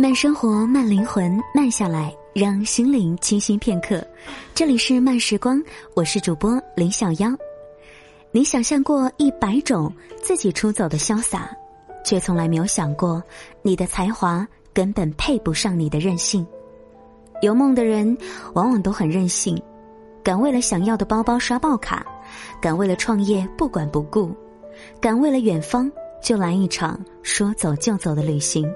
慢生活，慢灵魂，慢下来，让心灵清新片刻。这里是慢时光，我是主播林小妖。你想象过一百种自己出走的潇洒，却从来没有想过，你的才华根本配不上你的任性。有梦的人往往都很任性，敢为了想要的包包刷爆卡，敢为了创业不管不顾，敢为了远方就来一场说走就走的旅行。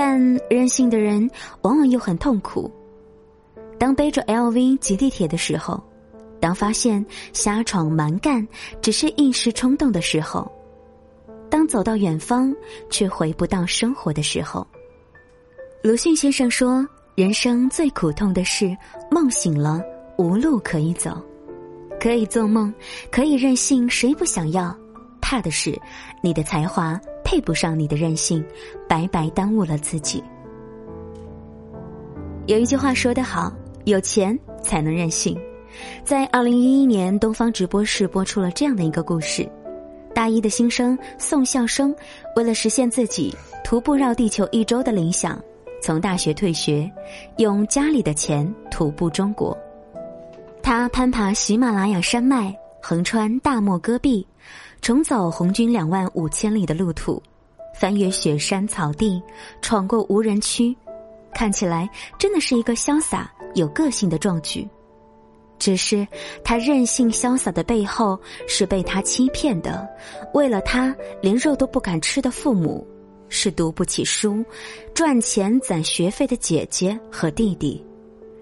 但任性的人往往又很痛苦。当背着 LV 挤地铁的时候，当发现瞎闯蛮干只是一时冲动的时候，当走到远方却回不到生活的时候，鲁迅先生说。人生最苦痛的是，梦醒了无路可以走，可以做梦，可以任性，谁不想要？怕的是，你的才华配不上你的任性，白白耽误了自己。有一句话说得好，有钱才能任性。在二零一一年，东方直播室播出了这样的一个故事：大一的新生宋孝生，为了实现自己徒步绕地球一周的理想。从大学退学，用家里的钱徒步中国。他攀爬喜马拉雅山脉，横穿大漠戈壁，重走红军两万五千里的路途，翻越雪山草地，闯过无人区，看起来真的是一个潇洒有个性的壮举。只是他任性潇洒的背后，是被他欺骗的，为了他连肉都不敢吃的父母。是读不起书、赚钱攒学费的姐姐和弟弟，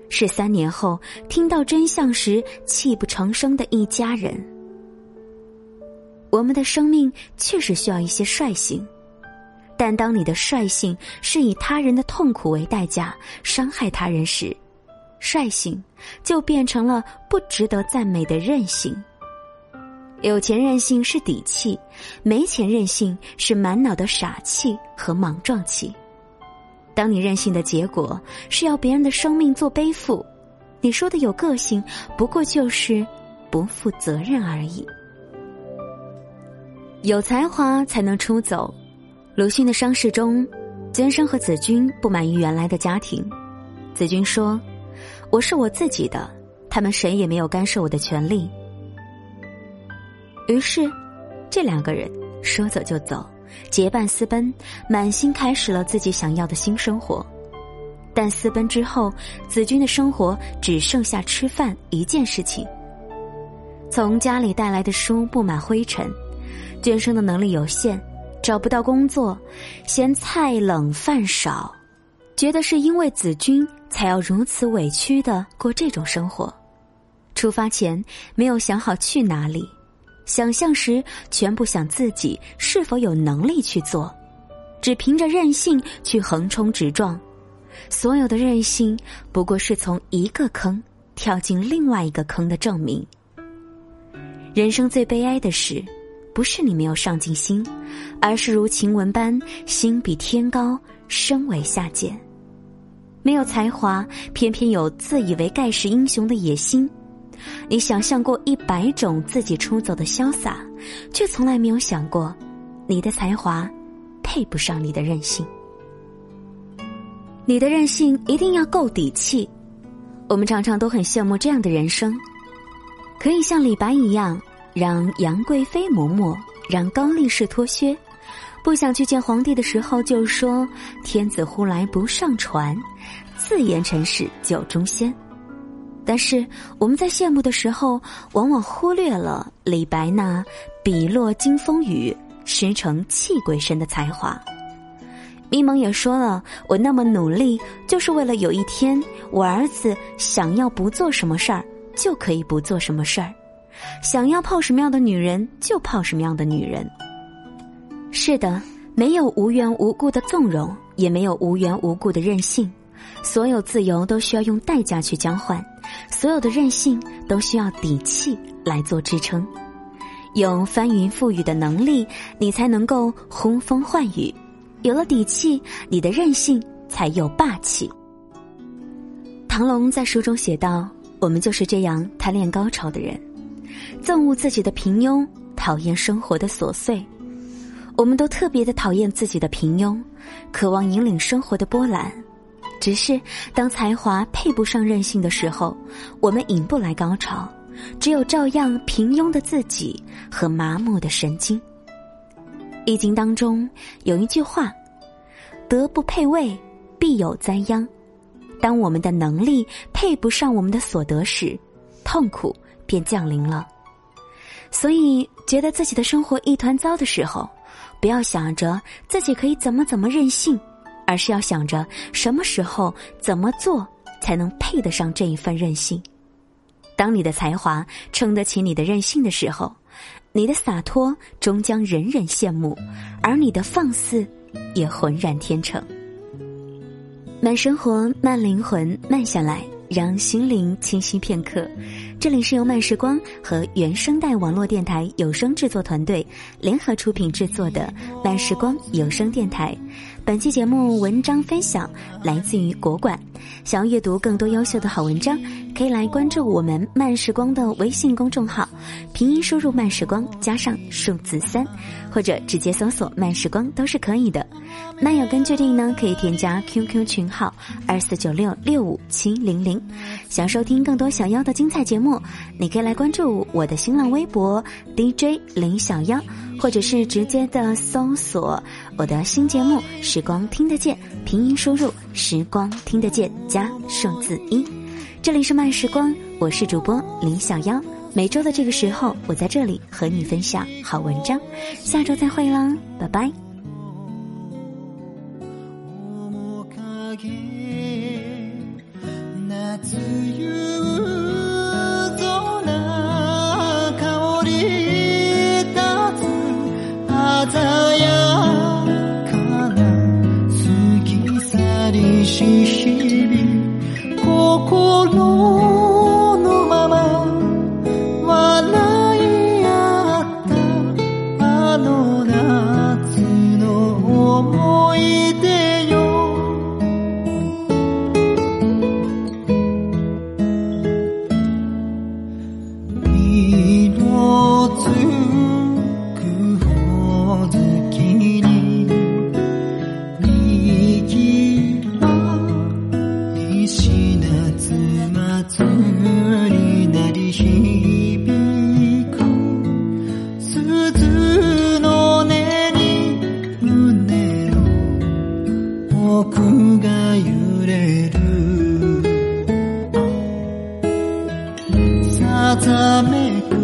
是三年后听到真相时泣不成声的一家人。我们的生命确实需要一些率性，但当你的率性是以他人的痛苦为代价伤害他人时，率性就变成了不值得赞美的任性。有钱任性是底气，没钱任性是满脑的傻气和莽撞气。当你任性的结果是要别人的生命做背负，你说的有个性，不过就是不负责任而已。有才华才能出走。鲁迅的伤势中，监生和子君不满于原来的家庭。子君说：“我是我自己的，他们谁也没有干涉我的权利。”于是，这两个人说走就走，结伴私奔，满心开始了自己想要的新生活。但私奔之后，子君的生活只剩下吃饭一件事情。从家里带来的书布满灰尘，娟生的能力有限，找不到工作，嫌菜冷饭少，觉得是因为子君才要如此委屈的过这种生活。出发前没有想好去哪里。想象时，全部想自己是否有能力去做，只凭着任性去横冲直撞，所有的任性不过是从一个坑跳进另外一个坑的证明。人生最悲哀的事，不是你没有上进心，而是如晴雯般心比天高，身为下贱。没有才华，偏偏有自以为盖世英雄的野心。你想象过一百种自己出走的潇洒，却从来没有想过，你的才华配不上你的任性。你的任性一定要够底气。我们常常都很羡慕这样的人生，可以像李白一样，让杨贵妃嬷嬷，让高力士脱靴，不想去见皇帝的时候就说：“天子呼来不上船，自言臣是酒中仙。”但是我们在羡慕的时候，往往忽略了李白那“笔落惊风雨，诗成泣鬼神”的才华。咪蒙也说了：“我那么努力，就是为了有一天，我儿子想要不做什么事儿，就可以不做什么事儿；想要泡什么样的女人，就泡什么样的女人。”是的，没有无缘无故的纵容，也没有无缘无故的任性。所有自由都需要用代价去交换，所有的任性都需要底气来做支撑。有翻云覆雨的能力，你才能够呼风唤雨；有了底气，你的任性才有霸气。唐龙在书中写道：“我们就是这样贪恋高潮的人，憎恶自己的平庸，讨厌生活的琐碎。我们都特别的讨厌自己的平庸，渴望引领生活的波澜。只是当才华配不上任性的时候，我们引不来高潮，只有照样平庸的自己和麻木的神经。易经当中有一句话：“德不配位，必有灾殃。”当我们的能力配不上我们的所得时，痛苦便降临了。所以，觉得自己的生活一团糟的时候，不要想着自己可以怎么怎么任性，而是要想着什么时候怎么做才能配得上这一份任性。当你的才华撑得起你的任性的时候，你的洒脱终将人人羡慕，而你的放肆也浑然天成。慢生活，慢灵魂，慢下来，让心灵清晰片刻。这里是由慢时光和原声带网络电台有声制作团队联合出品制作的慢时光有声电台。本期节目文章分享来自于国馆。想要阅读更多优秀的好文章，可以来关注我们慢时光的微信公众号，拼音输入“慢时光”加上数字三，或者直接搜索“慢时光”都是可以的。漫友跟决定呢，可以添加 QQ 群号二四九六六五七零零。想收听更多小妖的精彩节目，你可以来关注我的新浪微博 DJ 林小妖，或者是直接的搜索我的新节目《时光听得见》，拼音输入“时光听得见”加数字一。这里是慢时光，我是主播林小妖。每周的这个时候，我在这里和你分享好文章。下周再会啦，拜拜。咱们。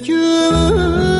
去。